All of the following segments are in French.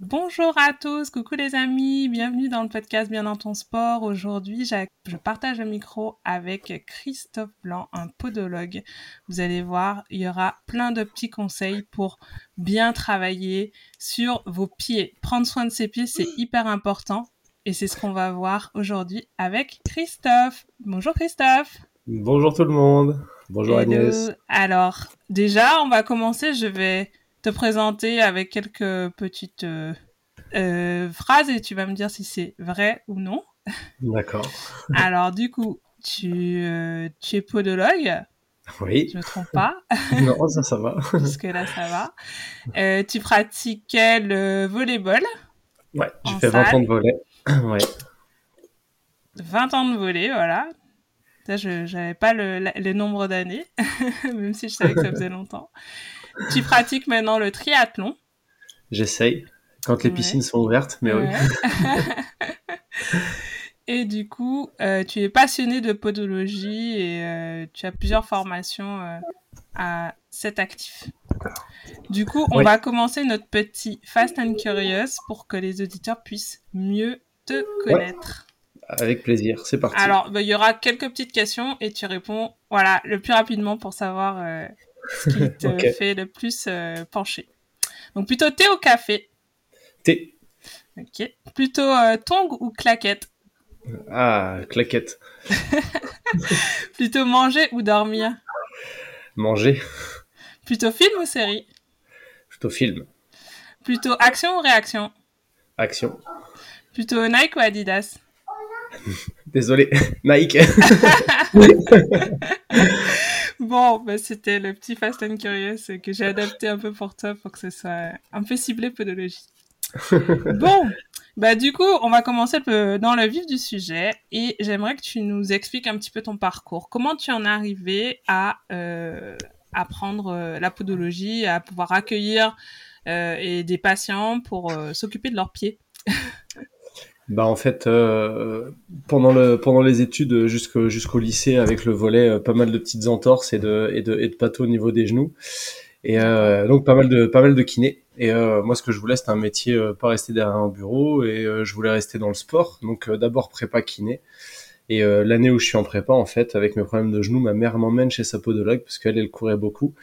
Bonjour à tous, coucou les amis, bienvenue dans le podcast Bien dans ton sport. Aujourd'hui, je partage le micro avec Christophe Blanc, un podologue. Vous allez voir, il y aura plein de petits conseils pour bien travailler sur vos pieds. Prendre soin de ses pieds, c'est hyper important et c'est ce qu'on va voir aujourd'hui avec Christophe. Bonjour Christophe. Bonjour tout le monde. Bonjour Agnès. Alors, déjà, on va commencer, je vais te présenter avec quelques petites euh, euh, phrases et tu vas me dire si c'est vrai ou non. D'accord. Alors, du coup, tu, euh, tu es podologue. Oui. Je me trompe pas. non, ça, ça va. Parce là, ça va. tu pratiquais le volleyball. Ouais, j'ai fait 20 ans de volley. ouais. 20 ans de volley, voilà. Je n'avais pas le, le nombre d'années, même si je savais que ça faisait longtemps tu pratiques maintenant le triathlon. J'essaye, quand les piscines sont ouvertes, mais oui. et du coup, euh, tu es passionné de podologie et euh, tu as plusieurs formations euh, à cet actif. Du coup, on va commencer notre petit Fast and Curious pour que les auditeurs puissent mieux te connaître. Avec plaisir, c'est parti. Alors, bah, il y aura quelques petites questions et tu réponds, voilà, le plus rapidement pour savoir ce qui te fait le plus euh, pencher. Donc plutôt thé ou café Thé. Ok. Plutôt euh, tongue ou claquette Ah, claquette. plutôt manger ou dormir? Manger. Plutôt film ou série? Plutôt film. Plutôt action ou réaction? Action. Plutôt Nike ou Adidas? Désolé, Nike. Bon, bah, c'était le petit Fast and Curious que j'ai adapté un peu pour toi pour que ce soit un peu ciblé podologie. bon, bah du coup, on va commencer dans le vif du sujet et j'aimerais que tu nous expliques un petit peu ton parcours. Comment tu en es arrivé à euh, apprendre euh, la podologie, à pouvoir accueillir euh, et des patients pour s'occuper de leurs pieds? bah en fait, euh, pendant le pendant les études jusqu'au jusqu'au lycée avec le volet, euh, pas mal de petites entorses et de et de et de pâteaux au niveau des genoux. Et euh, donc pas mal de pas mal de kiné. Et euh, moi, ce que je voulais, c'était un métier, euh, pas rester derrière un bureau. Et je voulais rester dans le sport. Donc d'abord prépa kiné. Et l'année où je suis en prépa, en fait, avec mes problèmes de genoux, ma mère m'emmène chez sa podologue parce qu'elle, elle courait beaucoup.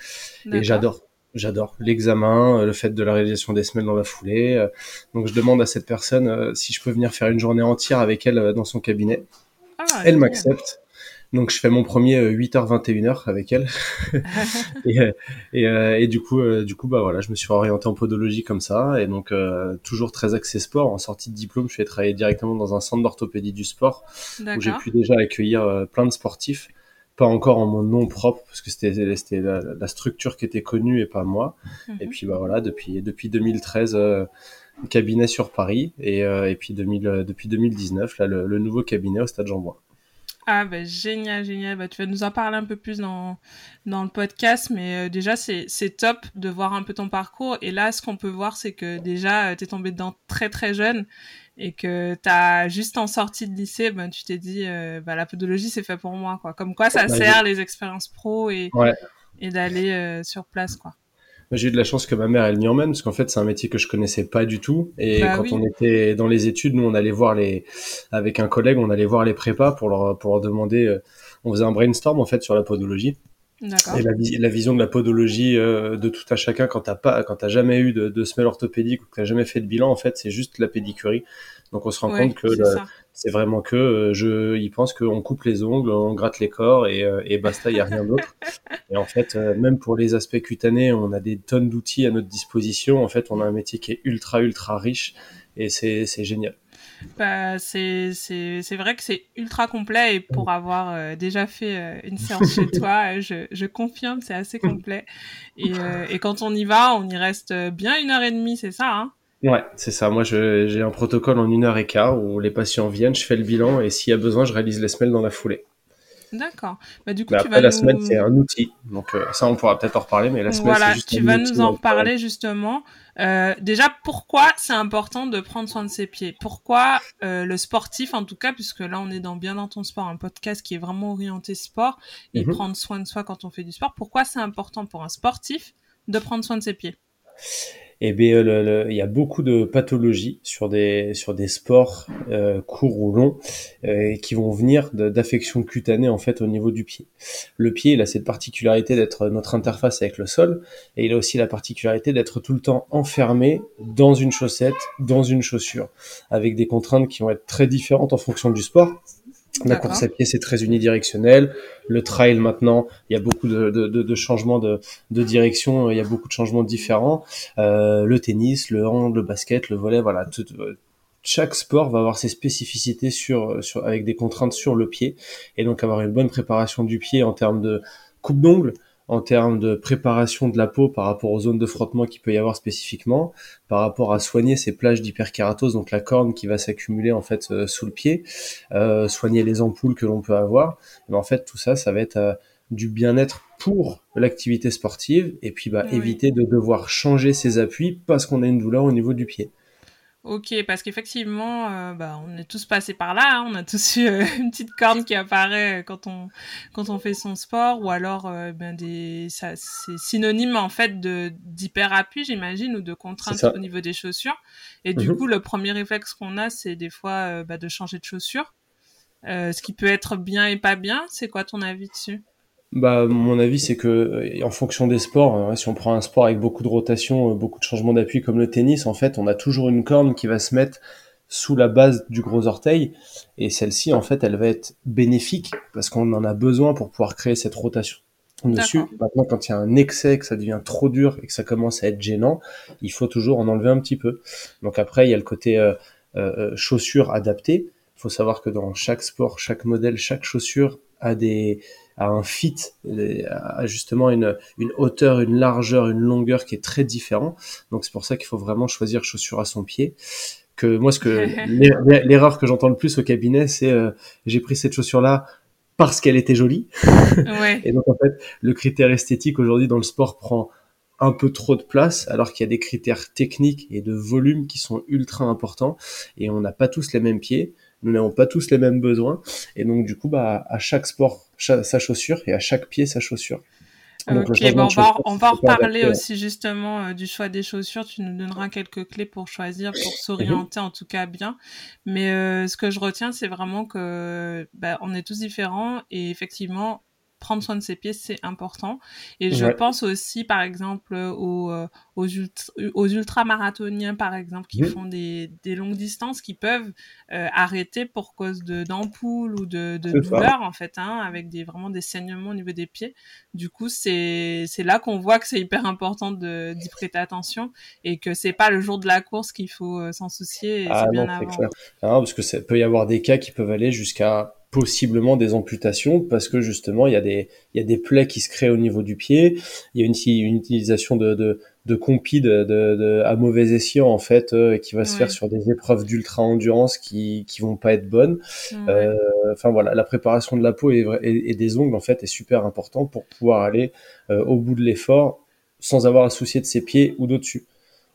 Et j'adore J'adore l'examen, euh, le fait de la réalisation des semelles dans la foulée. Euh, donc je demande à cette personne euh, si je peux venir faire une journée entière avec elle dans son cabinet. Ah, elle m'accepte. Donc je fais mon premier 8h-21h avec elle. et, et, et, du coup, du coup, bah voilà, je me suis orienté en podologie comme ça. Et donc toujours très axé sport. En sortie de diplôme, je suis travailler directement dans un centre d'orthopédie du sport où j'ai pu déjà accueillir plein de sportifs pas encore en mon nom propre parce que c'était la, la, structure qui était connue et pas moi. Et mhm. puis bah voilà, depuis depuis 2013 euh, cabinet sur Paris et, euh, et puis 2000, euh, depuis 2019 là le, nouveau cabinet au Stade Jean-Bouin. Ah bah génial, génial. Bah, tu vas nous en parler un peu plus dans, dans le podcast, mais déjà c'est top de voir un peu ton parcours. Et là, ce qu'on peut voir, c'est que déjà, tu es tombé dedans très très jeune et que tu as juste en sortie de lycée, ben, tu t'es dit, euh, bah, la podologie, c'est fait pour moi. Quoi. Comme quoi, ça bah, sert les expériences pro et, et d'aller euh, sur place. quoi. J'ai eu de la chance que ma mère, elle m'y emmène, parce qu'en fait, c'est un métier que je connaissais pas du tout. Et bah quand on était dans les études, nous, on allait voir les, avec un collègue, on allait voir les prépas pour leur, pour leur demander, euh, on faisait un brainstorm, en fait, sur la podologie. Et la, la, vision de la podologie euh, de tout à chacun quand t'as pas, quand t'as jamais eu de, de semelle orthopédique ou que t'as jamais fait de bilan, en fait, c'est juste la pédicurie. Donc on se rend compte que c'est vraiment que euh, je, ils pensent qu'on coupe les ongles, on gratte les corps et, euh, et basta, il y a rien d'autre. et en fait, même pour les aspects cutanés, on a des tonnes d'outils à notre disposition. En fait, on a un métier qui est ultra ultra riche et c'est génial. Bah, c'est vrai que c'est ultra complet et pour avoir euh, déjà fait euh, une séance chez toi, euh, je, je confirme, c'est assez complet. Et, et, quand on y va, on y reste bien une heure et demie, c'est ça hein? Ouais, c'est ça. Moi, j'ai un protocole en une heure et quart où les patients viennent, je fais le bilan et s'il y a besoin, je réalise les semelles dans la foulée. D'accord. Bah, du coup, tu vas la semelle, c'est un outil. Donc, euh, ça, on pourra peut-être en reparler, mais la semelle, voilà, c'est juste tu vas nous en parler justement. Euh, déjà, pourquoi c'est important de prendre soin de ses pieds? Pourquoi euh, le sportif, en tout cas, puisque là, on est dans Bien dans ton sport, un podcast qui est vraiment orienté sport et mhm. prendre soin de soi quand on fait du sport. Pourquoi c'est important pour un sportif de prendre soin de ses pieds? Eh bien, il y a beaucoup de pathologies sur des sur des sports euh, courts ou longs euh, qui vont venir d'affections cutanées en fait au niveau du pied. Le pied, il a cette particularité d'être notre interface avec le sol et il a aussi la particularité d'être tout le temps enfermé dans une chaussette, dans une chaussure, avec des contraintes qui vont être très différentes en fonction du sport. La course à pied, c'est très unidirectionnel. Le trail, maintenant, il y a beaucoup de, de, de, changements de, de, direction, il y a beaucoup de changements différents. Euh, le tennis, le hand, le basket, le volet, voilà. Tout, chaque sport va avoir ses spécificités sur, sur, avec des contraintes sur le pied. Et donc, avoir une bonne préparation du pied en termes de coupe d'ongles, en termes de préparation de la peau par rapport aux zones de frottement qu'il peut y avoir spécifiquement, par rapport à soigner ces plages d'hyperkératose, donc la corne qui va s'accumuler en fait euh, sous le pied, euh, soigner les ampoules que l'on peut avoir. Mais en fait, tout ça, ça va être euh, du bien-être pour l'activité sportive et puis bah, éviter de devoir changer ses appuis parce qu'on a une douleur au niveau du pied. Ok, parce qu'effectivement, euh, bah, on est tous passés par là. Hein. on a tous eu euh, une petite corne qui apparaît quand on quand on fait son sport, ou alors euh, ben des, ça, c'est synonyme en fait de d'hyper appui, j'imagine, ou de contrainte au niveau des chaussures. Et du mhm. coup, le premier réflexe qu'on a, c'est des fois bah, de changer de chaussures, ce qui peut être bien et pas bien. C'est quoi ton avis dessus? Bah, mon avis, c'est que euh, en fonction des sports, hein, si on prend un sport avec beaucoup de rotation, euh, beaucoup de changements d'appui comme le tennis, en fait, on a toujours une corne qui va se mettre sous la base du gros orteil, et celle-ci, en fait, elle va être bénéfique parce qu'on en a besoin pour pouvoir créer cette rotation dessus. Maintenant, quand il y a un excès, que ça devient trop dur et que ça commence à être gênant, il faut toujours en enlever un petit peu. Donc après, il y a le côté euh, euh, chaussure adaptée. Il faut savoir que dans chaque sport, chaque modèle, chaque chaussure a des à un fit, à justement une, une hauteur, une largeur, une longueur qui est très différent. Donc c'est pour ça qu'il faut vraiment choisir chaussure à son pied. Que moi, ce que l'erreur que j'entends le plus au cabinet, c'est euh, j'ai pris cette chaussure là parce qu'elle était jolie. Ouais. et donc en fait, le critère esthétique aujourd'hui dans le sport prend un peu trop de place, alors qu'il y a des critères techniques et de volume qui sont ultra importants, et on n'a pas tous les mêmes pieds nous n'avons pas tous les mêmes besoins. Et donc, du coup, bah, à chaque sport, sa chaussure et à chaque pied, sa chaussure. Donc, bon, on, va, on va en reparler aussi justement euh, du choix des chaussures. Tu nous donneras quelques clés pour choisir, pour s'orienter en tout cas bien. Mais euh, ce que je retiens, c'est vraiment que bah, on est tous différents et effectivement, prendre soin de ses pieds, c'est important. Et je pense aussi, par exemple, aux, euh, aux, aux ultramarathoniens, par exemple, qui font des, des, longues distances, qui peuvent euh, arrêter pour cause d'ampoules ou de, de douleurs, en fait, hein, avec des, vraiment des saignements au niveau des pieds. Du coup, c'est là qu'on voit que c'est hyper important d'y prêter attention et que c'est pas le jour de la course qu'il faut euh, s'en soucier. Et ah bien non, avant. Clair. parce que ça peut y avoir des cas qui peuvent aller jusqu'à possiblement des amputations parce que justement il y a des il y a des plaies qui se créent au niveau du pied. Il y a une, une utilisation de de, de compi de, de, à mauvais escient en fait euh, qui va se faire sur des épreuves d'ultra endurance qui qui vont pas être bonnes. Euh, enfin voilà la préparation de la peau et, et, des ongles en fait est super important pour pouvoir aller euh, au bout de l'effort sans avoir à soucier de ses pieds ou d'au-dessus.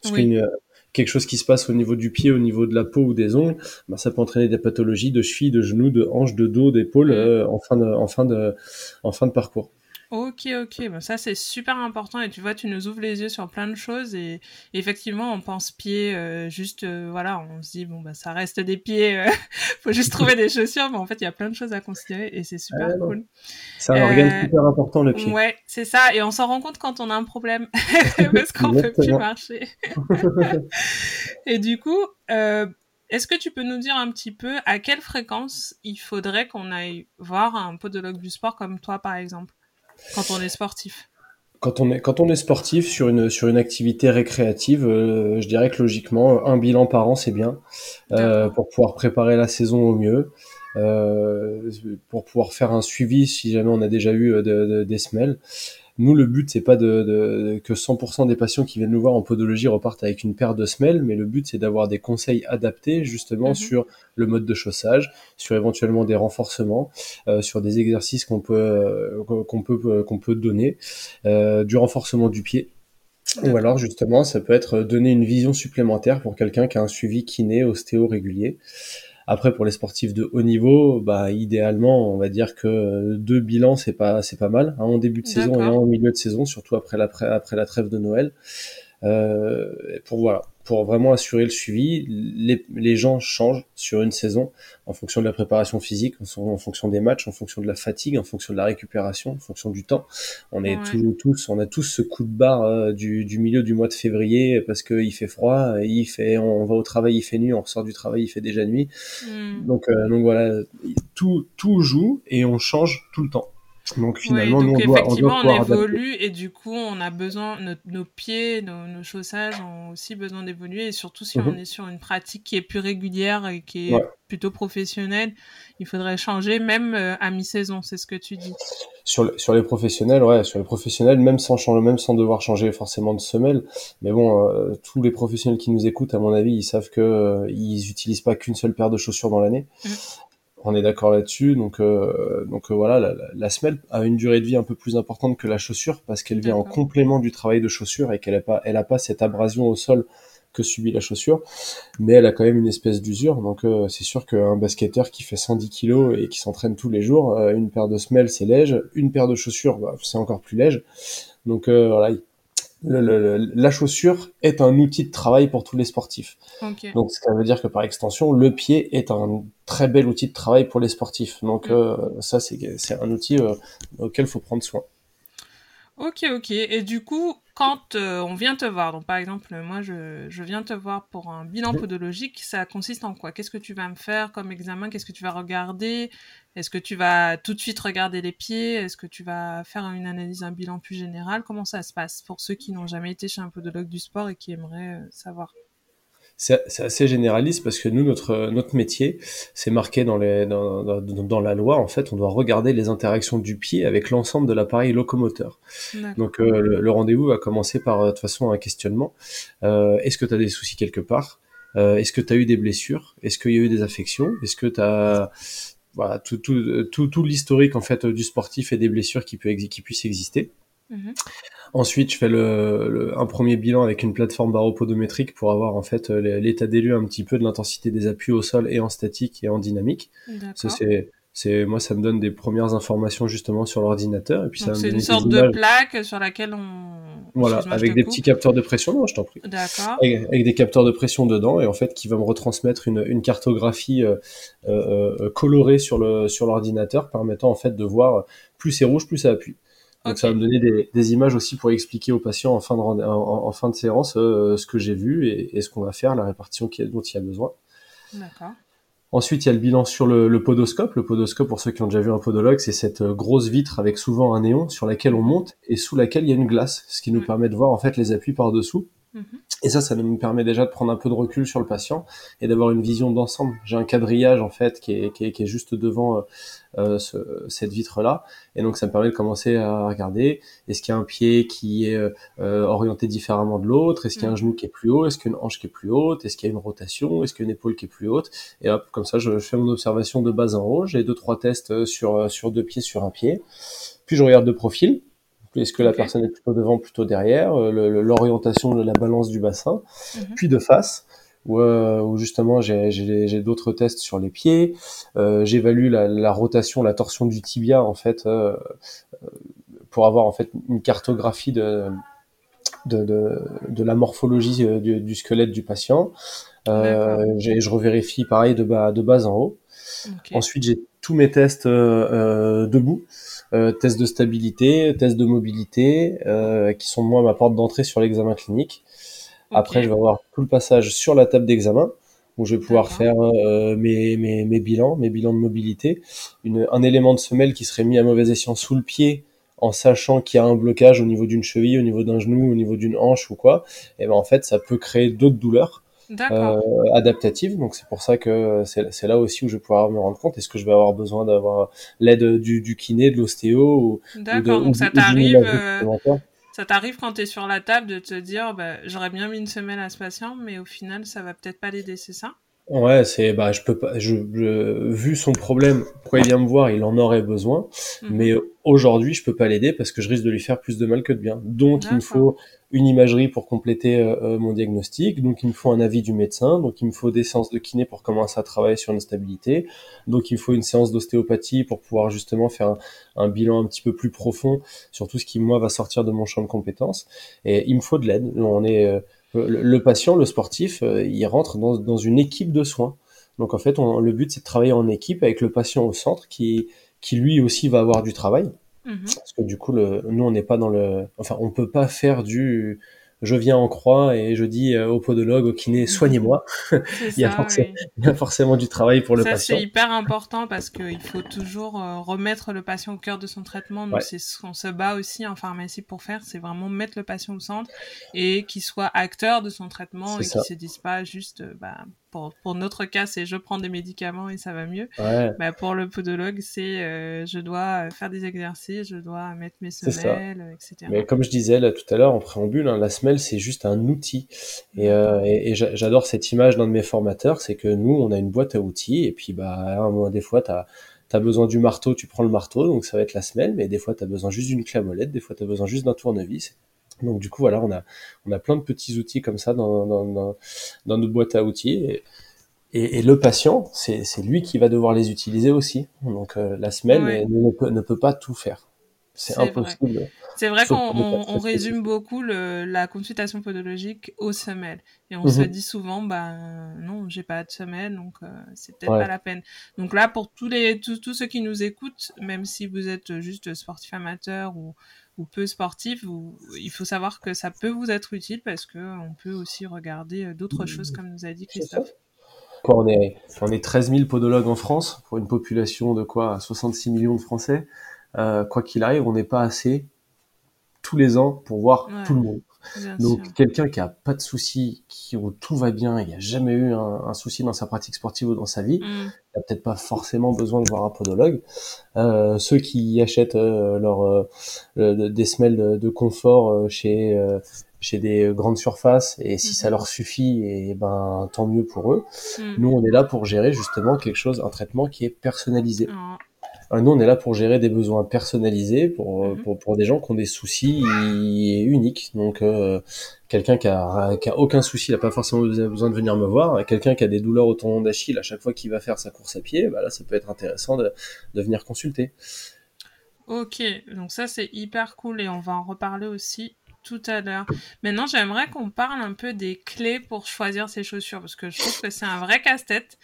Parce qu'une quelque chose qui se passe au niveau du pied, au niveau de la peau ou des ongles, bah, ça peut entraîner des pathologies de cheville, de genoux, de hanches, de dos, d'épaule euh, en, fin de, en, fin de, en fin de parcours. Ok, ok, bah, ça c'est super important et tu vois, tu nous ouvres les yeux sur plein de choses et, effectivement, on pense pieds, euh, juste, euh, voilà, on se dit, bon, bah ça reste des pieds, euh, faut juste trouver des chaussures, mais en fait, il y a plein de choses à considérer et c'est super cool. C'est un organe super important le pied. Ouais, c'est ça, et on s'en rend compte quand on a un problème parce qu'on peut plus marcher. et du coup, est-ce que tu peux nous dire un petit peu à quelle fréquence il faudrait qu'on aille voir un podologue du sport comme toi, par exemple? Quand on est sportif quand on est, quand on est sportif sur une, sur une activité récréative, euh, je dirais que logiquement, un bilan par an, c'est bien euh, pour pouvoir préparer la saison au mieux, euh, pour pouvoir faire un suivi si jamais on a déjà eu des semelles. Nous, le but, c'est pas de, de, que 100% des patients qui viennent nous voir en podologie repartent avec une paire de semelles, mais le but, c'est d'avoir des conseils adaptés justement mhm. sur le mode de chaussage, sur éventuellement des renforcements, euh, sur des exercices qu'on peut euh, qu'on peut euh, qu'on peut donner, euh, du renforcement du pied. Ou alors justement, ça peut être donner une vision supplémentaire pour quelqu'un qui a un suivi kiné, ostéo régulier. Après, pour les sportifs de haut niveau, bah, idéalement, on va dire que deux bilans, c'est pas, c'est pas mal. Un en début de saison et un au milieu de saison, surtout après la, après la trêve de Noël. Euh, pour voilà, pour vraiment assurer le suivi. Les, les, gens changent sur une saison en fonction de la préparation physique, en, fonction des matchs, en fonction de la fatigue, en fonction de la récupération, en fonction du temps. On est tous, on a tous ce coup de barre euh, du, du, milieu du mois de février parce qu'il fait froid, il fait, on va au travail, il fait nuit, on ressort du travail, il fait déjà nuit. Hmm. Donc, euh, donc voilà, tout, tout joue et on change tout le temps. Donc finalement, nous, on effectivement, on, évolue et du coup, on a besoin, nos, pieds, nos, chaussages ont aussi besoin d'évoluer et surtout si on mhm. est sur une pratique qui est plus régulière et qui est plutôt professionnelle, il faudrait changer même euh, à mi-saison, c'est ce que tu dis. Sur, sur les professionnels, ouais, sur les professionnels, même sans changer, même sans devoir changer forcément de semelle. Mais bon, euh, tous les professionnels qui nous écoutent, à mon avis, ils savent que euh, ils utilisent pas qu'une seule paire de chaussures dans l'année. Mm on est d'accord là-dessus. Donc, euh, donc euh, voilà, la, semelle a une durée de vie un peu plus importante que la chaussure parce qu'elle vient en complément du travail de chaussure et qu'elle n'a pas, elle a pas cette abrasion au sol que subit la chaussure, mais elle a quand même une espèce d'usure. Donc euh, c'est sûr qu'un basketteur qui fait 110 kg et qui s'entraîne tous les jours, une paire de semelles c'est léger, une paire de chaussures bah, c'est encore plus léger. Donc voilà, la chaussure est un outil de travail pour tous les sportifs. Donc, ce qui veut dire que par extension, le pied est un très bel outil de travail pour les sportifs. Donc, mm. euh, ça, c'est un outil euh, auquel il faut prendre soin. Ok, ok. Et du coup, quand euh, on vient te voir, donc par exemple, moi, je, viens te voir pour un bilan podologique, ça consiste en quoi? Qu'est-ce que tu vas me faire comme examen? Qu'est-ce que tu vas regarder? Est-ce que tu vas tout de suite regarder les pieds? Est-ce que tu vas faire une analyse, un bilan plus général? Comment ça se passe? Pour ceux qui n'ont jamais été chez un podologue du sport et qui aimeraient euh, savoir c'est assez généraliste parce que nous, notre, notre métier, c'est marqué dans, les, dans, dans, la loi. En fait, on doit regarder les interactions du pied avec l'ensemble de l'appareil locomoteur. Donc, euh, le, rendez-vous va commencer par, euh, de toute façon, un questionnement. Euh, Est-ce que tu as des soucis quelque part? Euh, Est-ce que tu as eu des blessures? Est-ce qu'il y a eu des affections? Est-ce que tu as... Voilà, tout, tout, tout, tout l'historique en fait du sportif et des blessures qui, peut, qui puissent exister? Mhm. Ensuite, je fais le, un premier bilan avec une plateforme baropodométrique pour avoir en fait euh, l'état des lieux un petit peu de l'intensité des appuis au sol et en statique et en dynamique. Ça c'est c'est moi ça me donne des premières informations justement sur l'ordinateur et puis ça c'est une sorte de plaque sur laquelle on voilà avec des petits capteurs de pression non je t'en prie. D'accord. Avec, des capteurs de pression dedans et en fait qui va me retransmettre une, une cartographie euh, euh colorée sur le sur l'ordinateur permettant en fait de voir plus c'est rouge plus ça appuie donc ça va me donner des, des, images aussi pour expliquer aux patients en fin de, en, en fin de séance euh, ce que j'ai vu et, et ce qu'on va faire, la répartition qui, dont il y a besoin. D'accord. Ensuite, il y a le bilan sur le, le, podoscope. Le podoscope, pour ceux qui ont déjà vu un podologue, c'est cette euh, grosse vitre avec souvent un néon sur laquelle on monte et sous laquelle il y a une glace, ce qui nous permet de voir en fait les appuis par-dessous. Mhm. Et ça, ça nous permet déjà de prendre un peu de recul sur le patient et d'avoir une vision d'ensemble. J'ai un quadrillage en fait qui est, qui est, qui est juste devant euh, euh ce, cette vitre-là, et donc ça me permet de commencer à regarder. Est-ce qu'il y a un pied qui est euh, orienté différemment de l'autre, est-ce qu'il y a un mhm. genou qui est plus haut, est-ce qu'il y a une hanche qui est plus haute, est-ce qu'il y a une rotation, est-ce qu'il y a une épaule qui est plus haute, et hop, comme ça, je, fais mon observation de bas en haut. J'ai deux trois tests sur sur deux pieds sur un pied, puis je regarde de profil est-ce que la personne est plutôt devant, plutôt derrière euh, L'orientation de la balance du bassin. Mhm. Puis de face, où, euh, justement j'ai d'autres tests sur les pieds. Euh, J'évalue la, la, rotation, la torsion du tibia en fait euh, pour avoir en fait une cartographie de de, de, de la morphologie du, du, squelette du patient. je revérifie pareil de bas, de bas en haut. Ensuite, j'ai tous mes tests debout. Euh, tests de stabilité, tests de mobilité, euh, qui sont moi ma porte d'entrée sur l'examen clinique. Après, je vais avoir tout le passage sur la table d'examen où je vais pouvoir faire euh, mes, mes, mes, bilans, mes bilans de mobilité. Une, un élément de semelle qui serait mis à mauvais escient sous le pied en sachant qu'il y a un blocage au niveau d'une cheville, au niveau d'un genou, au niveau d'une hanche ou quoi, et ben en fait ça peut créer d'autres douleurs euh, adaptative. Donc c'est pour ça que c'est là aussi où je vais pouvoir me rendre compte. Est-ce que je vais avoir besoin d'avoir l'aide du, du, kiné, de l'ostéo ou, D'accord, donc ça t'arrive euh, ça t'arrive quand tu es sur la table de te dire bah, j'aurais bien mis une semaine à ce patient mais au final ça va peut-être pas l'aider, c'est ça? Ouais, c'est bah je peux pas je, vu son problème, pourquoi il vient me voir, il en aurait besoin, mhm. mais aujourd'hui, je peux pas l'aider parce que je risque de lui faire plus de mal que de bien. Donc il me faut une imagerie pour compléter euh, euh, mon diagnostic, donc il me faut un avis du médecin, donc il me faut des séances de kiné pour commencer à travailler sur une stabilité, donc il me faut une séance d'ostéopathie pour pouvoir justement faire un, un, bilan un petit peu plus profond sur tout ce qui moi va sortir de mon champ de compétences et il me faut de l'aide. On est euh, le, patient, le sportif, euh, il rentre dans, une équipe de soins. Donc en fait, le but c'est de travailler en équipe avec le patient au centre qui, qui lui aussi va avoir du travail. Mhm. Parce que du coup, le, nous on n'est pas dans le, enfin on peut pas faire du, je viens en croix et je dis euh, au podologue, au kiné, soignez-moi. il, y a forcément, du travail pour le patient. C'est hyper important parce qu'il faut toujours euh, remettre le patient au cœur de son traitement. Donc c'est ce qu'on se bat aussi en pharmacie pour faire, c'est vraiment mettre le patient au centre et qu'il soit acteur de son traitement et qu'il se dise pas juste, euh, bah, pour, notre cas, c'est je prends des médicaments et ça va mieux. Bah, pour le podologue, c'est euh, je dois faire des exercices, je dois mettre mes semelles, etc. Mais comme je disais là tout à l'heure en préambule, hein, la semelle c'est juste un outil. Et, euh, j'adore cette image d'un de mes formateurs, c'est que nous on a une boîte à outils et puis bah des fois tu as T'as besoin du marteau, tu prends le marteau, donc ça va être la semelle, mais des fois tu as besoin juste d'une clé des fois tu as besoin juste d'un tournevis. Donc du coup voilà, on a on a plein de petits outils comme ça dans dans, notre boîte à outils et, et, et le patient c'est c'est lui qui va devoir les utiliser aussi. Donc euh, la semelle ne, peut, ne peut pas tout faire. C'est impossible. C'est vrai qu'on on, résume beaucoup le, la consultation podologique aux semelles. Et on se mhm. dit souvent, bah non, j'ai pas de semelle, donc euh, c'est peut-être pas la peine. Donc là, pour tous, les, tous, tous ceux qui nous écoutent, même si vous êtes juste sportif amateur ou, ou peu sportif, il faut savoir que ça peut vous être utile parce que on peut aussi regarder euh, d'autres choses, comme nous a dit Christophe. Quand on est, on est 13 000 podologues en France, pour une population de quoi 66 millions de Français, euh, quoi qu'il arrive, on n'est pas assez tous les ans pour voir tout le monde. Donc quelqu'un qui a pas de soucis, qui où tout va bien, il n'y a jamais eu un, souci dans sa pratique sportive ou dans sa vie, mm. il n'a peut-être pas forcément besoin de voir un podologue. Euh, ceux qui achètent euh, leur euh, des semelles de, confort euh, chez chez des grandes surfaces et si ça mm-hmm. leur suffit, et ben tant mieux pour eux. Mm. Nous on est là pour gérer justement quelque chose, un traitement qui est personnalisé. Euh, nous, on est là pour gérer des besoins personnalisés pour, euh, mhm. pour, pour, des gens qui ont des soucis uniques. Donc, euh, quelqu'un qui a, qui a aucun souci, il n'a pas forcément besoin de venir me voir. Quelqu'un qui a des douleurs au tendon d'Achille à chaque fois qu'il va faire sa course à pied, bah là, ça peut être intéressant de, de venir consulter. Ok, donc ça c'est hyper cool et on va en reparler aussi tout à l'heure. Maintenant, j'aimerais qu'on parle un peu des clés pour choisir ses chaussures parce que je trouve que c'est un vrai casse-tête.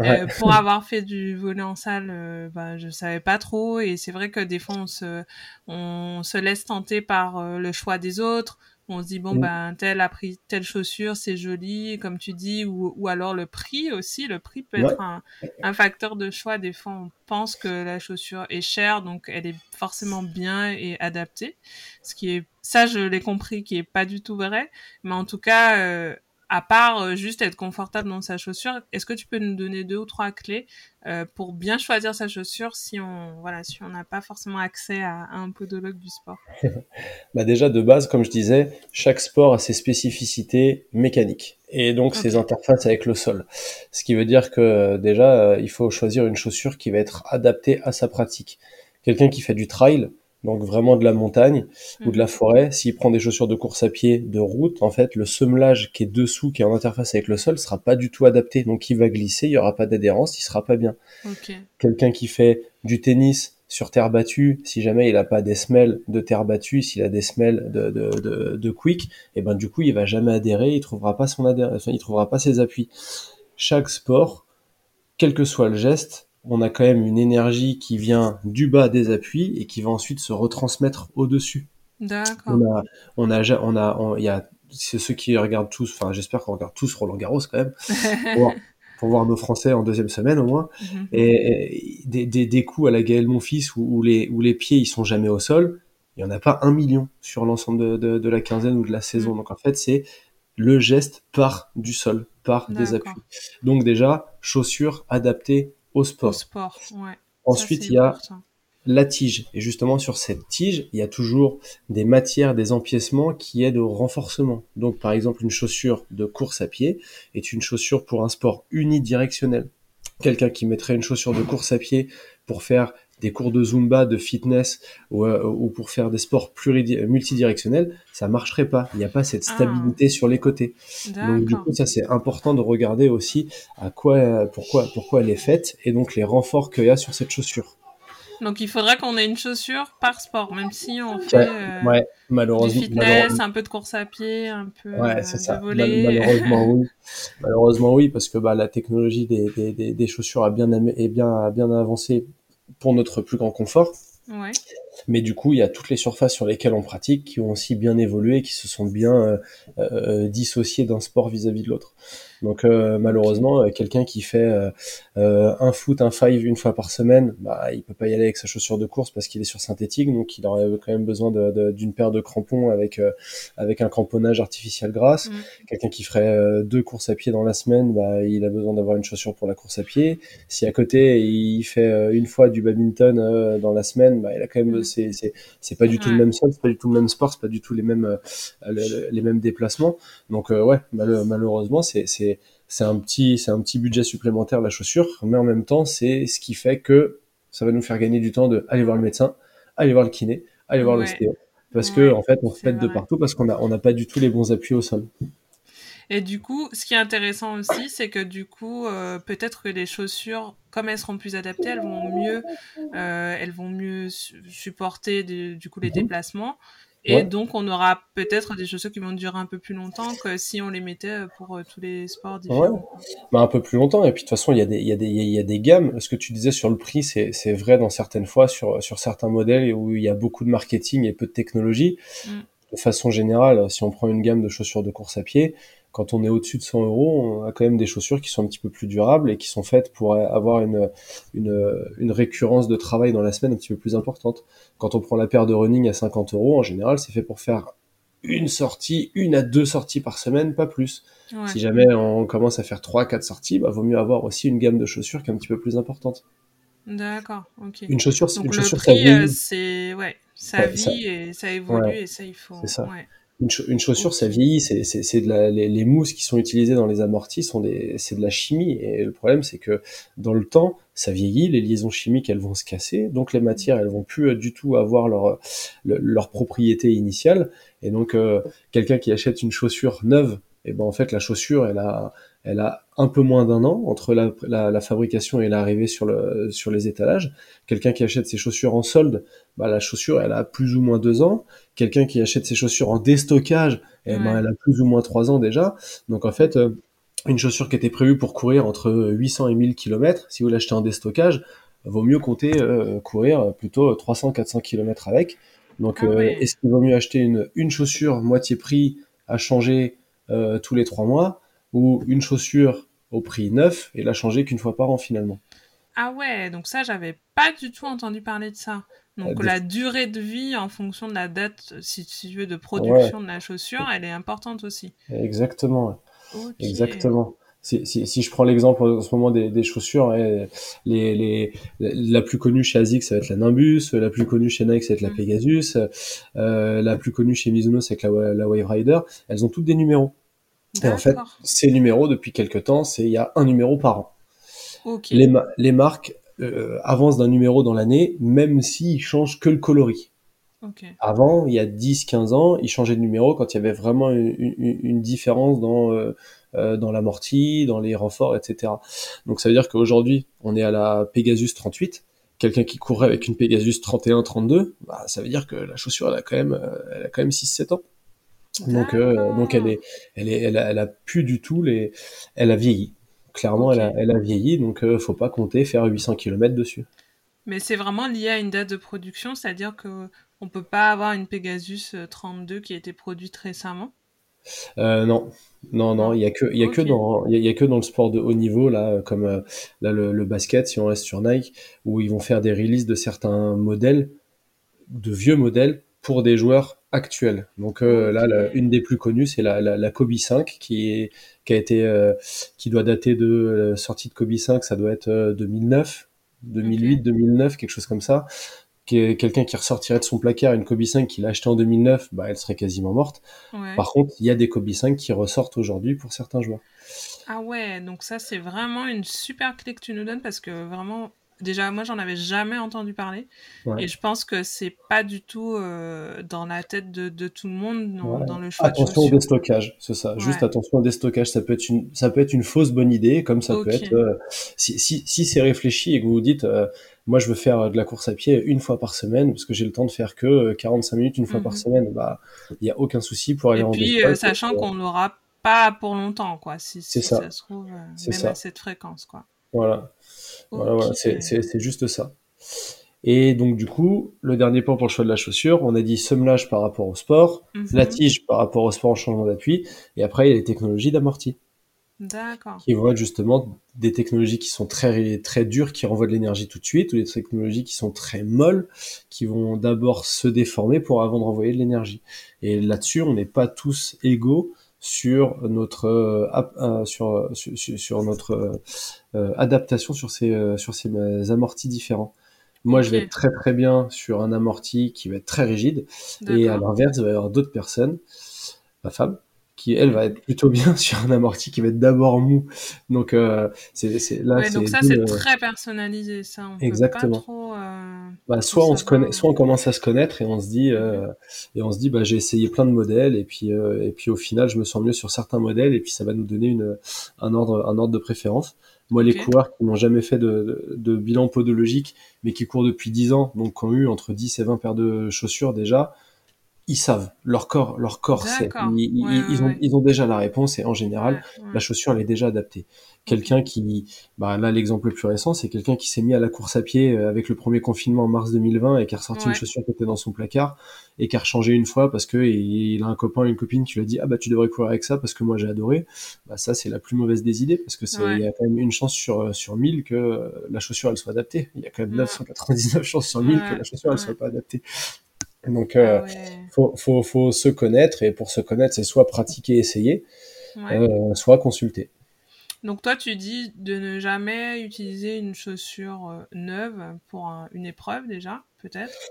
Euh, pour avoir fait du volet en salle, euh, bah, je savais pas trop et c'est vrai que des fois on se, on se laisse tenter par euh, le choix des autres on se dit bon mm. ben tel a pris telle chaussure c'est joli comme tu dis ou, ou alors le prix aussi le prix peut être un, un, facteur de choix. Des fois on pense que la chaussure est chère donc elle est forcément bien et adaptée ce qui est ça je l'ai compris qui est pas du tout vrai. Mais en tout cas euh, à part euh, juste être confortable dans sa chaussure, est-ce que tu peux nous donner deux ou trois clés euh, pour bien choisir sa chaussure si on voilà si on n'a pas forcément accès à, un podologue du sport? Bah déjà de base, comme je disais, chaque sport a ses spécificités mécaniques et donc ses interfaces avec le sol. Ce qui veut dire que euh, déjà il faut choisir une chaussure qui va être adaptée à sa pratique. Quelqu'un qui fait du trail, donc vraiment de la montagne ou de la mhm. forêt, s'il prend des chaussures de course à pied de route, en fait, le semelage qui est dessous, qui est en interface avec le sol, sera pas du tout adapté. Donc il va glisser, il y aura pas d'adhérence, il sera pas bien. Quelqu'un qui fait du tennis sur terre battue, si jamais il a pas des semelles de terre battue, s'il a des semelles de, de, de, quick, et eh ben du coup il va jamais adhérer, il trouvera pas son il trouvera pas ses appuis. Chaque sport, quel que soit le geste, on a quand même une énergie qui vient du bas des appuis et qui va ensuite se retransmettre au-dessus. D'accord. On a, on a, on y a ceux qui regardent tous, enfin j'espère qu'on regarde tous Roland Garros quand même, pour, voir, nos Français en deuxième semaine au moins, mhm. et, des, des, coups à la Gaël Monfils où, où, les, où les pieds ils sont jamais au sol, il y en a pas un million sur l'ensemble de, de, la quinzaine ou de la saison. Mhm. Donc en fait c'est le geste part du sol, part des appuis. Donc déjà, chaussures adaptées au sport. Au sport, ouais. Ensuite, il y a la tige. Et justement, sur cette tige, il y a toujours des matières, des empiècements qui aident au renforcement. Donc, par exemple, une chaussure de course à pied est une chaussure pour un sport unidirectionnel. Quelqu'un qui mettrait une chaussure de course à pied pour faire des cours de zumba, de fitness ou, euh, pour faire des sports multidirectionnels, ça marcherait pas. Il n'y a pas cette ah. stabilité sur les côtés. Donc du coup, ça c'est important de regarder aussi à quoi, pourquoi, pourquoi elle est faite et donc les renforts qu'il y a sur cette chaussure. Donc il faudrait qu'on ait une chaussure par sport, même si on fait ouais, euh, malheureusement, du fitness, un peu de course à pied, un peu ouais, c'est ça. malheureusement oui. Malheureusement oui, parce que bah, la technologie des, des, des, chaussures a bien, est bien, a bien avancé pour notre plus grand confort. Ouais. Mais du coup, il y a toutes les surfaces sur lesquelles on pratique qui ont aussi bien évolué, qui se sont bien euh, euh, dissociées d'un sport vis-à-vis de l'autre. Donc euh, malheureusement, euh, quelqu'un qui fait euh, un foot, un five une fois par semaine, bah, il peut pas y aller avec sa chaussure de course parce qu'il est sur synthétique, donc il aurait quand même besoin d'une paire de crampons avec avec un cramponnage artificiel grasse. Mm. Quelqu'un qui ferait deux courses à pied dans la semaine, bah, il a besoin d'avoir une chaussure pour la course à pied. Si à côté il fait une fois du badminton dans la semaine, bah, il a quand même mm. C'est c'est pas du tout le même sol, c'est pas du tout le même sport, c'est pas du tout les mêmes les, mêmes déplacements. Donc ouais, malheureusement c'est c'est un petit c'est un petit budget supplémentaire la chaussure, mais en même temps c'est ce qui fait que ça va nous faire gagner du temps de aller voir le médecin, aller voir le kiné, aller voir l'ostéo, parce que en fait on se pète de partout parce qu'on a on n'a pas du tout les bons appuis au sol. Et du coup, ce qui est intéressant aussi, c'est que du coup, euh, peut-être que les chaussures, comme elles seront plus adaptées, elles vont mieux, euh, elles vont mieux supporter du coup les mhm. déplacements. Et donc, on aura peut-être des chaussures qui vont durer un peu plus longtemps que si on les mettait euh, pour euh, tous les sports différents. Bah, un peu plus longtemps. Et puis, de toute façon, il y, a des, y a des, il y a des gammes. Ce que tu disais sur le prix, c'est, c'est vrai dans certaines fois, sur, sur certains modèles où il y a beaucoup de marketing et peu de technologie. Mm. De façon générale, si on prend une gamme de chaussures de course à pied, quand on est au-dessus de 100 euros, on a quand même des chaussures qui sont un petit peu plus durables et qui sont faites pour avoir une, une, une récurrence de travail dans la semaine un petit peu plus importante. Quand on prend la paire de running à 50 euros, en général, c'est fait pour faire une sortie, une à deux sorties par semaine, pas plus. Si jamais on commence à faire trois, quatre sorties, bah, vaut mieux avoir aussi une gamme de chaussures qui est un petit peu plus importante. D'accord, ok. Une chaussure, une chaussure, ça vit. Euh, c'est ouais, ça vit et ça évolue et ça il faut. C'est ça une, chaussure, ça vieillit, c'est, c'est, de la, les, mousses qui sont utilisées dans les amortis sont des, c'est de la chimie. Et le problème, c'est que dans le temps, ça vieillit, les liaisons chimiques, elles vont se casser, donc les matières, elles vont plus euh, du tout avoir leur, leur propriété initiale. Et donc, euh, quelqu'un qui achète une chaussure neuve, et eh ben en fait, la chaussure, elle a, elle a un peu moins d'un an entre la, la, fabrication et l'arrivée sur, le, sur les étalages. Quelqu'un qui achète ses chaussures en solde, bah, la chaussure, elle a plus ou moins deux ans. Quelqu'un qui achète ses chaussures en déstockage, eh ben, elle a plus ou moins trois ans déjà. Donc en fait, euh, une chaussure qui était prévue pour courir entre 800 et 1000 km, si vous l'achetez en déstockage, vaut mieux compter euh, courir plutôt 300-400 km avec. Donc, ah euh, est-ce qu'il vaut mieux acheter une, une chaussure moitié prix à changer tous les trois mois? Ou une chaussure au prix neuf et la changer qu'une fois par an finalement. Ah ouais, donc ça, j'avais pas du tout entendu parler de ça. Donc la, durée de vie en fonction de la date, si tu veux, de production de la chaussure, elle est importante aussi. Exactement. Exactement. Si, si, si, je prends l'exemple en ce moment des, des chaussures, les, les, la plus connue chez ASICS, ça va être la Nimbus, la plus connue chez Nike, ça va être la mm. Pegasus, euh, la plus connue chez Mizuno, c'est la, la Wave Rider. Elles ont toutes des numéros. Et en fait, ces numéros, depuis quelques temps, c'est il y a un numéro par an. Les, les, marques euh, avancent d'un numéro dans l'année, même s'ils changent que le coloris. Avant, il y a 10-15 ans, ils changeaient de numéro quand il y avait vraiment une, une, différence dans, euh, euh, dans l'amorti, dans les renforts, etc. Donc ça veut dire qu'aujourd'hui, on est à la Pegasus 38. Quelqu'un qui courrait avec une Pegasus 31-32, bah, ça veut dire que la chaussure, elle a quand même, elle a quand même 6-7 ans. Donc, euh, donc elle est, elle est, elle a, elle a plus du tout les, elle a vieilli. Clairement, elle, a, elle a vieilli, donc euh, faut pas compter faire 800 km dessus. Mais c'est vraiment lié à une date de production, c'est-à-dire que on peut pas avoir une Pegasus 32 euh, qui a été produite récemment? Euh, non, non, non, il y a que, il y a que dans, il y, a que dans le sport de haut niveau là, comme là le, le, basket, si on reste sur Nike, où ils vont faire des releases de certains modèles, de vieux modèles pour des joueurs actuels. Donc euh, là, la- une des plus connues, c'est la, la, la Kobe 5 qui est qui a été euh, qui doit dater de la sortie de Kobe 5, ça doit être euh, 2009, 2008, 2009, quelque chose comme ça. Quelqu'un qui ressortirait de son placard une Kobe 5 qu'il a acheté en 2009, bah elle serait quasiment morte. Ouais. Par contre, il y a des Kobe 5 qui ressortent aujourd'hui pour certains joueurs. Ah ouais, donc ça c'est vraiment une super clé que tu nous donnes parce que vraiment, déjà moi j'en avais jamais entendu parler Ouais. et je pense que c'est pas du tout euh, dans la tête de, de tout le monde dans, le choix de Attention au déstockage, c'est ça. Ouais. Juste attention au déstockage. Ça peut être une, ça peut être une fausse bonne idée, comme ça peut être. euh, si si, si c'est réfléchi et que vous vous dites, euh, moi je veux faire de la course à pied une fois par semaine parce que j'ai le temps de faire que euh, 45 minutes une fois par Mhm. semaine, bah il y a aucun souci pour aller Et en puis sachant qu'on n'aura pas pour longtemps quoi, si, si ça. ça. se trouve, même ça. à cette fréquence quoi. Voilà, voilà, voilà. C'est juste ça. Et donc du coup, le dernier point pour le choix de la chaussure, on a dit semmelage par rapport au sport, Mhm. la tige par rapport au sport en changement d'appui, et après il y a les technologies d'amorti. D'accord. qui vont être justement des technologies qui sont très très dures, qui renvoient de l'énergie tout de suite, ou des technologies qui sont très molles, qui vont d'abord se déformer pour avant de renvoyer de l'énergie. Et là-dessus, on n'est pas tous égaux sur notre euh, euh, sur, sur notre euh, adaptation sur ces euh, sur ces amortis différents. Moi, je vais être très très bien sur un amorti qui va être très rigide, et à l'inverse, il va y avoir d'autres personnes, ma femme, qui elle va être plutôt bien sur un amorti qui va être d'abord mou. Donc euh, c'est là Ouais, donc c'est ça c'est le- très personnalisé ça. On Exactement. peut pas trop. euh, bah, soit on se savoir. connaît, soit on commence à se connaître et on se dit euh, et on se dit bah j'ai essayé plein de modèles et puis euh, et puis au final je me sens mieux sur certains modèles et puis ça va nous donner une un ordre un ordre de préférence. Moi les coureurs qui n'ont jamais fait de, de, de bilan podologique mais qui courent depuis 10 ans donc qui ont eu entre 10 et 20 paires de chaussures déjà ils savent leur corps leur corps sait ils, ils- Ouais, ouais, ils ont ouais. ils ont déjà la réponse et en général la chaussure elle est déjà adaptée. Quelqu'un qui, bah là l'exemple le plus récent, c'est quelqu'un qui s'est mis à la course à pied euh, avec le premier confinement en mars 2020 et qui a ressorti une chaussure qui était dans son placard et qui a rechangé une fois parce que il a un copain, une copine qui lui a dit ah bah tu devrais courir avec ça parce que moi j'ai adoré. Bah ça c'est la plus mauvaise des idées parce que c'est il y a quand même une chance sur euh, sur 1000 que euh, la chaussure elle soit adaptée. Il y a quand même Ouais. 999 chances sur 1000 que la chaussure elle soit pas adaptée. Donc euh, Ah ouais. faut, faut faut se connaître et pour se connaître c'est soit pratiquer, essayer, Ouais. euh, soit consulter. Donc toi, tu dis de ne jamais utiliser une chaussure euh, neuve pour un- une épreuve déjà, peut-être?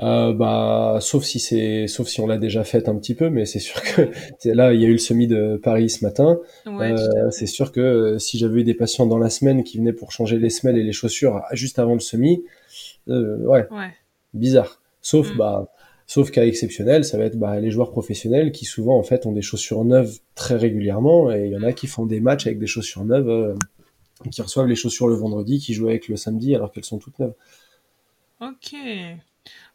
Euh, bah, sauf si c'est, sauf si on l'a déjà fait un petit peu, mais c'est sûr que là, il y a eu le semi de Paris ce matin. Ouais, Euh, c'est sûr que euh, si j'avais eu des patients dans la semaine qui venaient pour changer les semelles et les chaussures juste avant le semi, euh, ouais, Ouais. bizarre. Sauf Mm. bah, sauf cas exceptionnel, ça va être bah, les joueurs professionnels qui souvent en fait ont des chaussures neuves très régulièrement et il y en a qui font des matchs avec des chaussures neuves, euh, qui reçoivent les chaussures le vendredi, qui jouent avec le samedi alors qu'elles sont toutes neuves. Ok.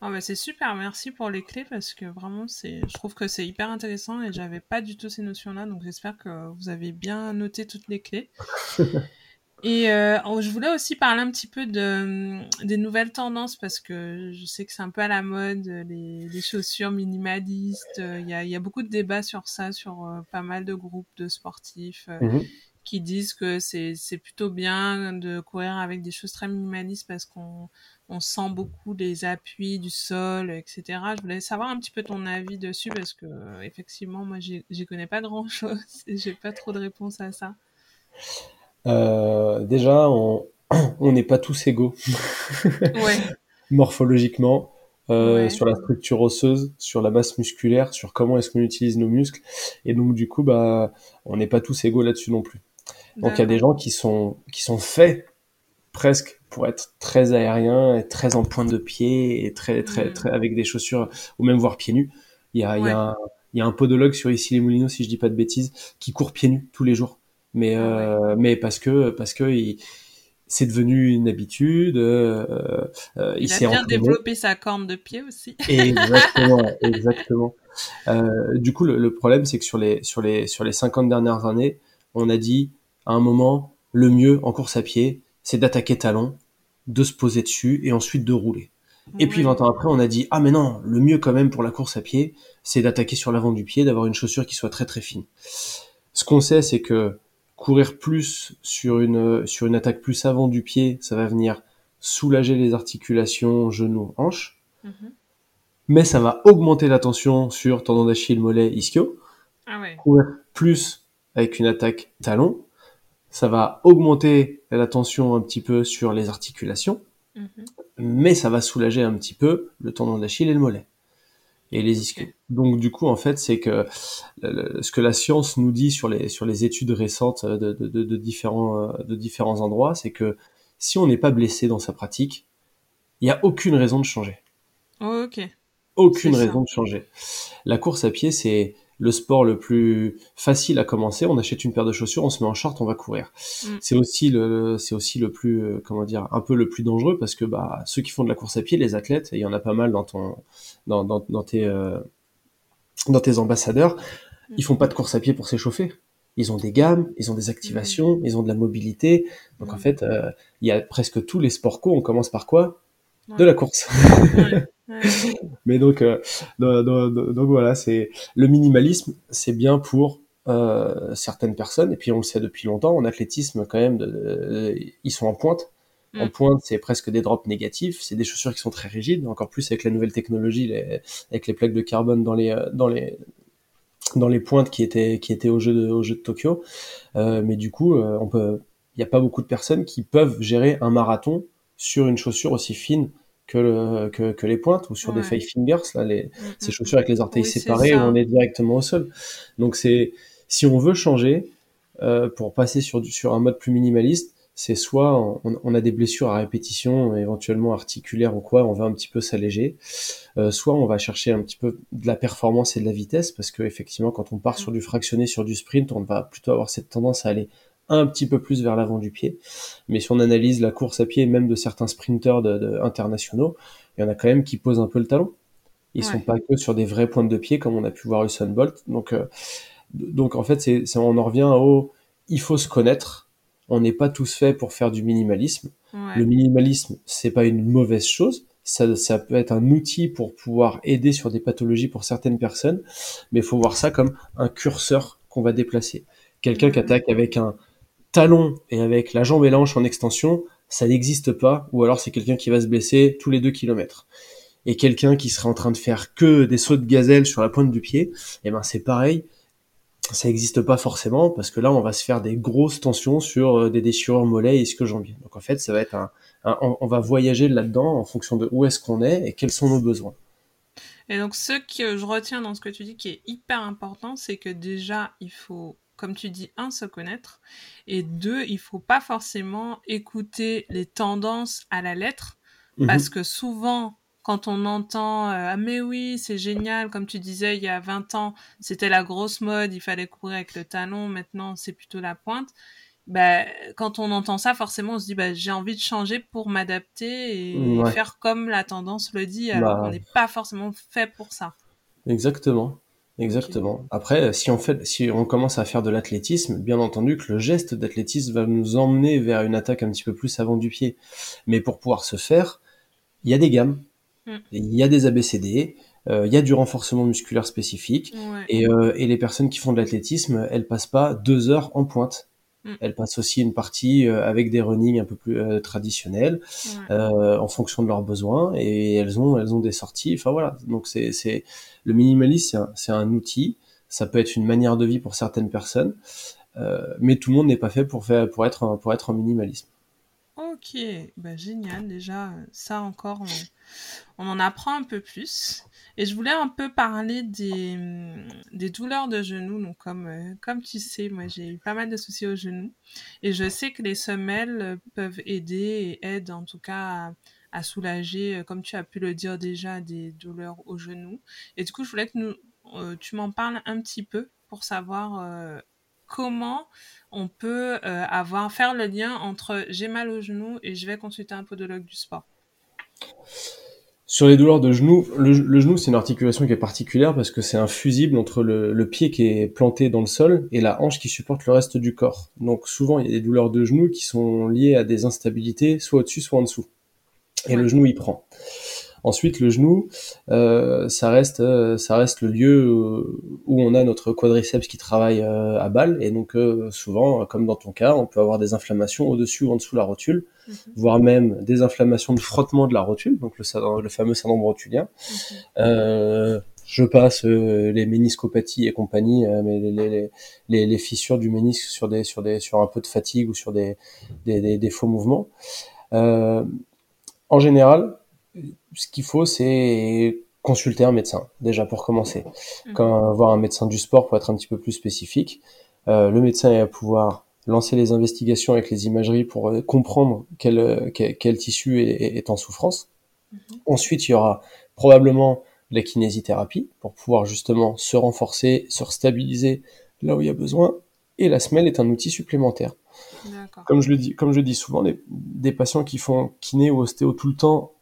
Ah bah c'est super, merci pour les clés parce que vraiment c'est, je trouve que c'est hyper intéressant et j'avais pas du tout ces notions-là, donc j'espère que vous avez bien noté toutes les clés. Et euh, oh, je voulais aussi parler un petit peu de, des nouvelles tendances parce que je sais que c'est un peu à la mode, les, les chaussures minimalistes. Il y a, y a beaucoup de débats sur ça, sur euh, pas mal de groupes de sportifs euh, Mhm. qui disent que c'est plutôt bien de courir avec des choses très minimalistes parce qu'on on sent beaucoup les appuis du sol, etc. Je voulais savoir un petit peu ton avis dessus parce que euh, effectivement moi j'y connais pas grand chose et j'ai pas trop de réponse à ça. Euh, déjà, on n'est pas tous égaux Ouais, morphologiquement, euh, Ouais. sur la structure osseuse, sur la masse musculaire, sur comment est-ce qu'on utilise nos muscles, et donc du coup, bah, on n'est pas tous égaux là-dessus non plus. Donc il y a des d'accord. gens qui sont qui sont faits presque pour être très aériens, et très en pointe de pied et très très Mm. très avec des chaussures ou même voire pieds nus. Il y a il y a un, il y a un podologue sur ici les Moulineaux si je dis pas de bêtises qui court pieds nus tous les jours. Mais Ah ouais. euh, mais parce que parce que il, c'est devenu une habitude. Euh, euh, il Il a bien entraîné. développé sa corne de pied aussi. Exactement, exactement. Euh, du coup, le, le problème, c'est que sur les, sur, les, sur les 50 dernières années, on a dit à un moment, le mieux en course à pied, c'est d'attaquer talon, de se poser dessus et ensuite de rouler. Et puis Ouais. 20 ans après, on a dit, ah mais non, le mieux quand même pour la course à pied, c'est d'attaquer sur l'avant du pied, d'avoir une chaussure qui soit très très fine. Ce qu'on sait, c'est que courir plus sur une, sur une attaque plus avant du pied, ça va venir soulager les articulations, genoux, hanches. Mhm. mais ça va augmenter la tension sur tendon d'Achille, mollet, ischio. Ah ouais. Courir plus avec une attaque talon, ça va augmenter la tension un petit peu sur les articulations, Mhm. mais ça va soulager un petit peu le tendon d'Achille et le mollet et les ischios. Donc du coup, en fait, c'est que le- ce que la science nous dit sur les sur les études récentes de, de, de, de différents euh, de différents endroits, c'est que si on n'est pas blessé dans sa pratique, il n'y a aucune raison de changer. Ok. Aucune ça. raison de changer. La course à pied, c'est le sport le plus facile à commencer. On achète une paire de chaussures, on se met en short, on va courir. Mm. C'est aussi le, c'est aussi le plus, euh, comment dire, un peu le plus dangereux parce que bah ceux qui font de la course à pied, les athlètes, et il y en a pas mal dans ton, dans, dans, dans tes, euh, dans tes ambassadeurs, Mm. ils font pas de course à pied pour s'échauffer. Ils ont des gammes, ils ont des activations, ils ont de la mobilité. Donc en Mm. fait, euh, il y a presque tous les sports co. On commence par quoi? De la course. Ouais. Mais donc, euh, donc, donc- donc voilà, c'est le minimalisme, c'est bien pour euh, certaines personnes. Et puis on le sait depuis longtemps, en athlétisme quand même, de- de- ils sont en pointe. En Mm. pointe, c'est presque des drops négatifs. C'est des chaussures qui sont très rigides, encore plus avec la nouvelle technologie, les- avec les plaques de carbone dans les euh, dans les dans les pointes qui étaient qui étaient au jeu de au jeu de Tokyo. Euh, mais du coup, euh, on peut, il n'y a pas beaucoup de personnes qui peuvent gérer un marathon sur une chaussure aussi fine que, le, que, que les pointes ou sur des five fingers, là, les, Mm, ces chaussures avec les orteils Oui, séparés où on est directement au sol. Donc c'est, si on veut changer, euh, pour passer sur, un mode plus minimaliste, c'est soit on, on a des blessures à répétition, éventuellement articulaires ou quoi, on va un petit peu s'alléger, euh, soit on va chercher un petit peu de la performance et de la vitesse, parce que effectivement, quand on part Mm. sur du fractionné, sur du sprint, on va plutôt avoir cette tendance à aller un petit peu plus vers l'avant du pied. Mais si on analyse la course à pied, même de certains sprinteurs de, de- internationaux, il y en a quand même qui posent un peu le talon. Ils Ouais. sont pas que sur des vraies pointes de pied comme on a pu voir Usain Bolt. Donc, euh, donc en fait, c'est, on en revient au, il faut se connaître. On n'est pas tous faits pour faire du minimalisme. Ouais. Le minimalisme, c'est pas une mauvaise chose. Ça, ça peut être un outil pour pouvoir aider sur des pathologies pour certaines personnes, mais il faut voir ça comme un curseur qu'on va déplacer. Quelqu'un qui attaque avec un talon et avec la jambe et en extension, ça n'existe pas, ou alors c'est quelqu'un qui va se blesser tous les deux kilomètres. Et quelqu'un qui serait en train de faire que des sauts de gazelle sur la pointe du pied, eh ben c'est pareil, ça n'existe pas forcément parce que là on va se faire des grosses tensions sur euh, des déchirures mollets et ce que jambiers. Donc en fait ça va être un, on va voyager là-dedans en fonction de où est-ce qu'on est et quels sont nos besoins. Et donc, ce que je retiens dans ce que tu dis qui est hyper important, c'est que déjà, il faut, comme tu dis, un, se connaître, et deux, il faut pas forcément écouter les tendances à la lettre, Mhm. parce que souvent, quand on entend euh, ah mais oui c'est génial comme tu disais il y a 20 ans c'était la grosse mode il fallait courir avec le talon maintenant c'est plutôt la pointe bah, quand on entend ça forcément on se dit bah, j'ai envie de changer pour m'adapter et Ouais. faire comme la tendance le dit alors Bah. qu'on n'est pas forcément fait pour ça Exactement. Exactement. Après, si on fait, si on commence à faire de l'athlétisme, bien entendu que le geste d'athlétisme va nous emmener vers une attaque un petit peu plus avant du pied. Mais pour pouvoir se faire, il y a des gammes, Mm. il y a des ABCD, euh, il y a du renforcement musculaire spécifique. ouais. Et, euh, et les personnes qui font de l'athlétisme, elles passent pas deux heures en pointe. Mm. Elles passent aussi une partie euh, avec des running un peu plus euh, traditionnels, ouais. euh, en fonction de leurs besoins, et elles ont, elles ont des sorties. Enfin voilà. Donc c'est, c'est le minimalisme, c'est un, outil. Ça peut être une manière de vie pour certaines personnes, euh, mais tout le monde n'est pas fait pour faire, pour être, un- pour être en minimalisme. Ok, bah génial. Déjà, ça encore, on, on en apprend un peu plus. Et je voulais un peu parler des, des douleurs de genoux. Donc, comme, euh, comme tu sais, moi, j'ai eu pas mal de soucis aux genoux. Et je sais que les semelles peuvent aider et aident en tout cas à, soulager, euh, comme tu as pu le dire déjà, des douleurs aux genoux. Et du coup, je voulais que nous, euh, tu m'en parles un petit peu pour savoir comment on peut avoir faire le lien entre j'ai mal au genou et je vais consulter un podologue du sport. Sur les douleurs de genoux, le, le genou c'est une articulation qui est particulière parce que c'est un fusible entre le, le pied qui est planté dans le sol et la hanche qui supporte le reste du corps. Donc souvent il y a des douleurs de genoux qui sont liées à des instabilités soit au-dessus soit en dessous. Et Ouais. le genou il prend. Ensuite, le genou, euh, ça reste, euh, ça reste le lieu euh, où on a notre quadriceps qui travaille à balle, et donc souvent, comme dans ton cas, on peut avoir des inflammations au-dessus ou en dessous de la rotule, mhm. voire même des inflammations de frottement de la rotule, donc le, le fameux syndrome rotulien. Mhm. je passe les méniscopathies et compagnie, mais les, les, les, fissures du ménisque sur des, sur des, sur un peu de fatigue ou sur des, des, des, des faux mouvements. en général, ce qu'il faut, c'est consulter un médecin, déjà pour commencer. Quand voir un médecin du sport pour être un petit peu plus spécifique. Euh, le médecin va pouvoir lancer les investigations avec les imageries pour euh, comprendre quel, quel, tissu est, en souffrance. Mhm. Ensuite, il y aura probablement la kinésithérapie pour pouvoir justement se renforcer, se stabiliser là où il y a besoin. Et la semelle est un outil supplémentaire. Comme je le dis, comme je dis souvent, des patients qui font kiné ou ostéo tout le temps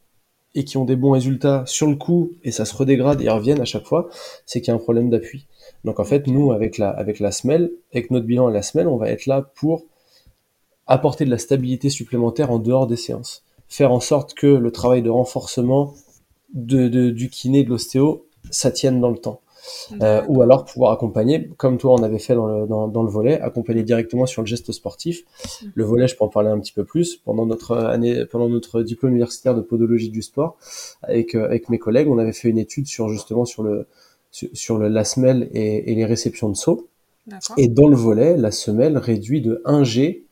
et qui ont des bons résultats sur le coup et ça se redégrade et reviennent à chaque fois, c'est qu'il y a un problème d'appui. Donc en fait, nous, avec la, avec la semelle, avec notre bilan à la semelle, on va être là pour apporter de la stabilité supplémentaire en dehors des séances. Faire en sorte que le travail de renforcement de, du kiné, de l'ostéo, ça tienne dans le temps. Euh, ou alors pouvoir accompagner, comme toi on avait fait dans le, dans, le volet, accompagner directement sur le geste sportif. Le volet, je peux en parler un petit peu plus. Pendant notre année, pendant notre diplôme universitaire de podologie du sport, avec euh, avec mes collègues, on avait fait une étude sur justement sur le sur, le, la semelle et, et, les réceptions de saut. Et dans le volet, la semelle réduit de 1 G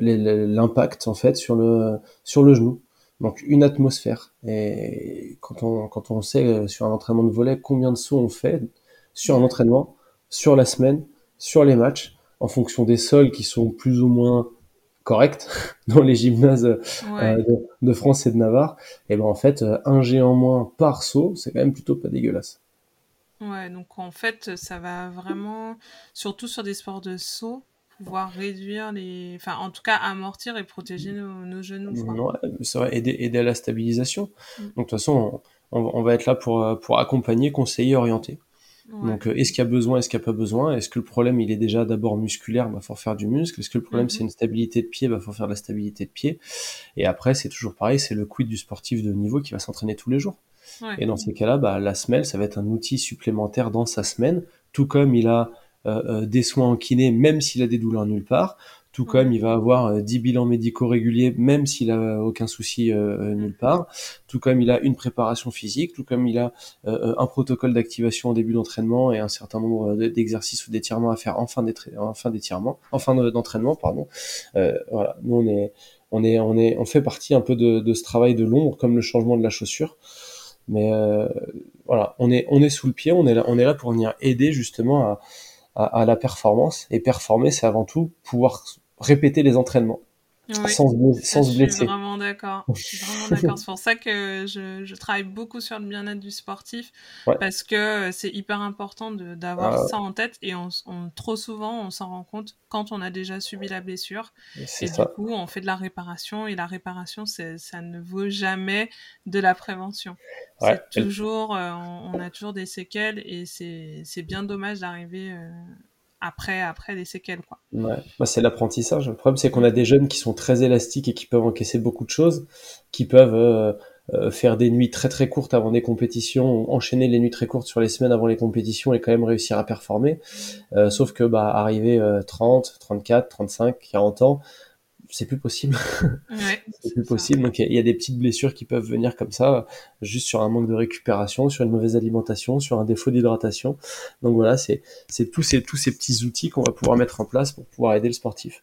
l'impact en fait sur le sur le genou donc une atmosphère. Et quand on, quand on sait euh, sur un entraînement de volet combien de sauts on fait sur un entraînement, sur la semaine, sur les matchs, en fonction des sols qui sont plus ou moins corrects dans les gymnases euh, de, France et de Navarre, et ben en fait euh, un G en moins par saut, c'est quand même plutôt pas dégueulasse. Ouais, donc en fait ça va vraiment, surtout sur des sports de saut, pouvoir réduire les. Enfin, en tout cas, amortir et protéger nos, genoux. Ouais, c'est vrai, aider, aider à la stabilisation. Mm. Donc, de toute façon, on, va être là pour, euh, pour accompagner, conseiller, orienter. Donc, euh, est-ce qu'il y a besoin, est-ce qu'il n'y a pas besoin? Est-ce que le problème, il est déjà d'abord musculaire Bah, faut faire du muscle? Est-ce que le problème, mm-hmm. c'est une stabilité de pied? Bah, faut faire de la stabilité de pied. Et après, c'est toujours pareil, c'est le quid du sportif de niveau qui va s'entraîner tous les jours. Et dans ces cas-là, bah, la semelle, ça va être un outil supplémentaire dans sa semaine, tout comme il a des soins en kiné, même s'il a des douleurs nulle part. Tout comme il va avoir 10 euh, bilans médicaux réguliers, même s'il a aucun souci nulle part. Tout comme il a une préparation physique, tout comme il a un protocole d'activation au début d'entraînement et un certain nombre d'exercices ou d'étirements à faire en fin d'étirement, en fin d'entraînement, pardon. voilà, nous on est, on est, on est, on fait partie un peu de, de ce travail de l'ombre, comme le changement de la chaussure. Mais voilà, on est, on est sous le pied, on est là, on est là pour venir aider justement à, à, la performance. Et performer, c'est avant tout pouvoir répéter les entraînements. Sans, sans se blesser. Je suis vraiment d'accord. C'est pour ça que je, je, travaille beaucoup sur le bien-être du sportif parce que c'est hyper important d'avoir ah. ça en tête et on, trop souvent on s'en rend compte quand on a déjà subi la blessure et du coup on fait de la réparation et la réparation ça ne vaut jamais de la prévention. c'est toujours euh, on, a toujours des séquelles et c'est bien dommage d'arriver euh, après, après les séquelles. Quoi. Ouais. Bah, c'est l'apprentissage. Le problème, c'est qu'on a des jeunes qui sont très élastiques et qui peuvent encaisser beaucoup de choses, qui peuvent euh, euh, faire des nuits très très courtes avant des compétitions, enchaîner les nuits très courtes sur les semaines avant les compétitions et quand même réussir à performer. Euh, sauf que bah, arriver 30, 34, 35, 40 ans, c'est plus possible. Ouais, c'est plus possible. Donc il y, a des petites blessures qui peuvent venir comme ça, juste sur un manque de récupération, sur une mauvaise alimentation, sur un défaut d'hydratation. Donc voilà, c'est c'est tous ces tous ces petits outils qu'on va pouvoir mettre en place pour pouvoir aider le sportif.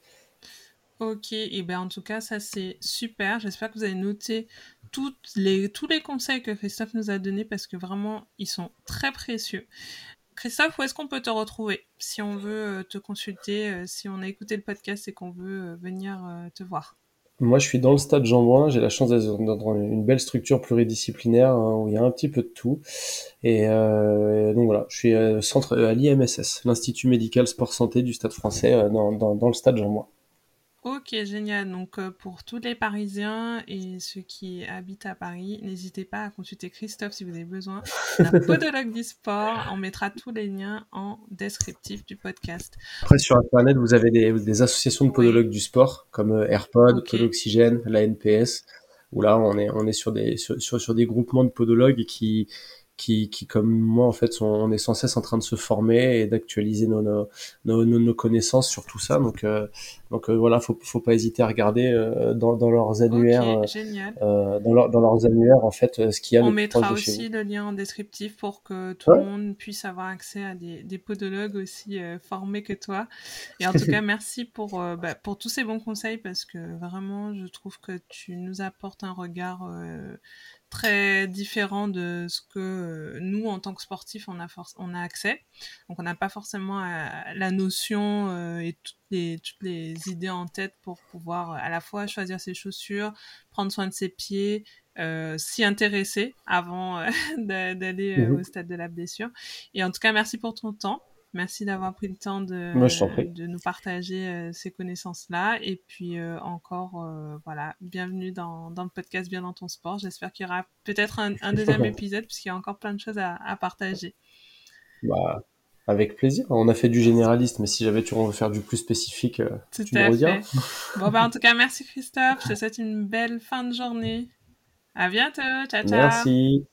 Ok, et ben en tout cas ça c'est super. J'espère que vous avez noté toutes les, tous les conseils que Christophe nous a donnés parce que vraiment ils sont très précieux. Christophe, où est-ce qu'on peut te retrouver si on veut euh, te consulter, euh, si on a écouté le podcast et qu'on veut euh, venir te voir? Moi, je suis dans le stade Jean J'ai la chance d'être dans une belle structure pluridisciplinaire hein, où il y a un petit peu de tout. Et donc voilà, je suis centre à l'IMSS, l'Institut médical sport santé du Stade français, dans, dans, le stade Jean Ok, génial. Donc euh, pour tous les Parisiens et ceux qui habitent à Paris, n'hésitez pas à consulter Christophe si vous avez besoin d'un podologue du sport. On mettra tous les liens en descriptif du podcast. Après sur Internet, vous avez des, associations de podologues du sport comme euh, AirPod, okay. Podoxygène, la NPS où là on est on est sur des sur, sur des groupements de podologues qui qui, qui, comme moi, en fait, sont, on est sans cesse en train de se former et d'actualiser nos, nos, nos, nos, connaissances sur tout ça. Donc, euh, donc euh, voilà, faut, faut pas hésiter à regarder euh, dans, dans leurs annuaires, euh, dans, leur, dans leurs annuaires, en fait, ce qu'il y a. On mettra aussi le lien en descriptif pour que tout le monde puisse avoir accès à des, des podologues aussi formés que toi. Et en tout cas, merci pour, bah, pour tous ces bons conseils parce que vraiment, je trouve que tu nous apportes un regard très différent de ce que euh, nous, en tant que sportifs, on a, on a accès. Donc, on n'a pas forcément euh, la notion euh, et toutes les, toutes les idées en tête pour pouvoir à la fois choisir ses chaussures, prendre soin de ses pieds, s'y intéresser avant d'aller au stade de la blessure. Et en tout cas, merci pour ton temps. Merci d'avoir pris le temps de, de nous partager euh, ces connaissances-là. Et puis euh, encore, euh, voilà, bienvenue dans, dans, le podcast Bien dans ton sport. J'espère qu'il y aura peut-être un, deuxième épisode puisqu'il y a encore plein de choses à, à partager. Bah, avec plaisir. On a fait du généraliste, mais si j'avais tu veux faire du plus spécifique, tu me rediras. bon, bah, en tout cas, merci Christophe. Je te souhaite une belle fin de journée. À bientôt. Ciao, ciao. Merci.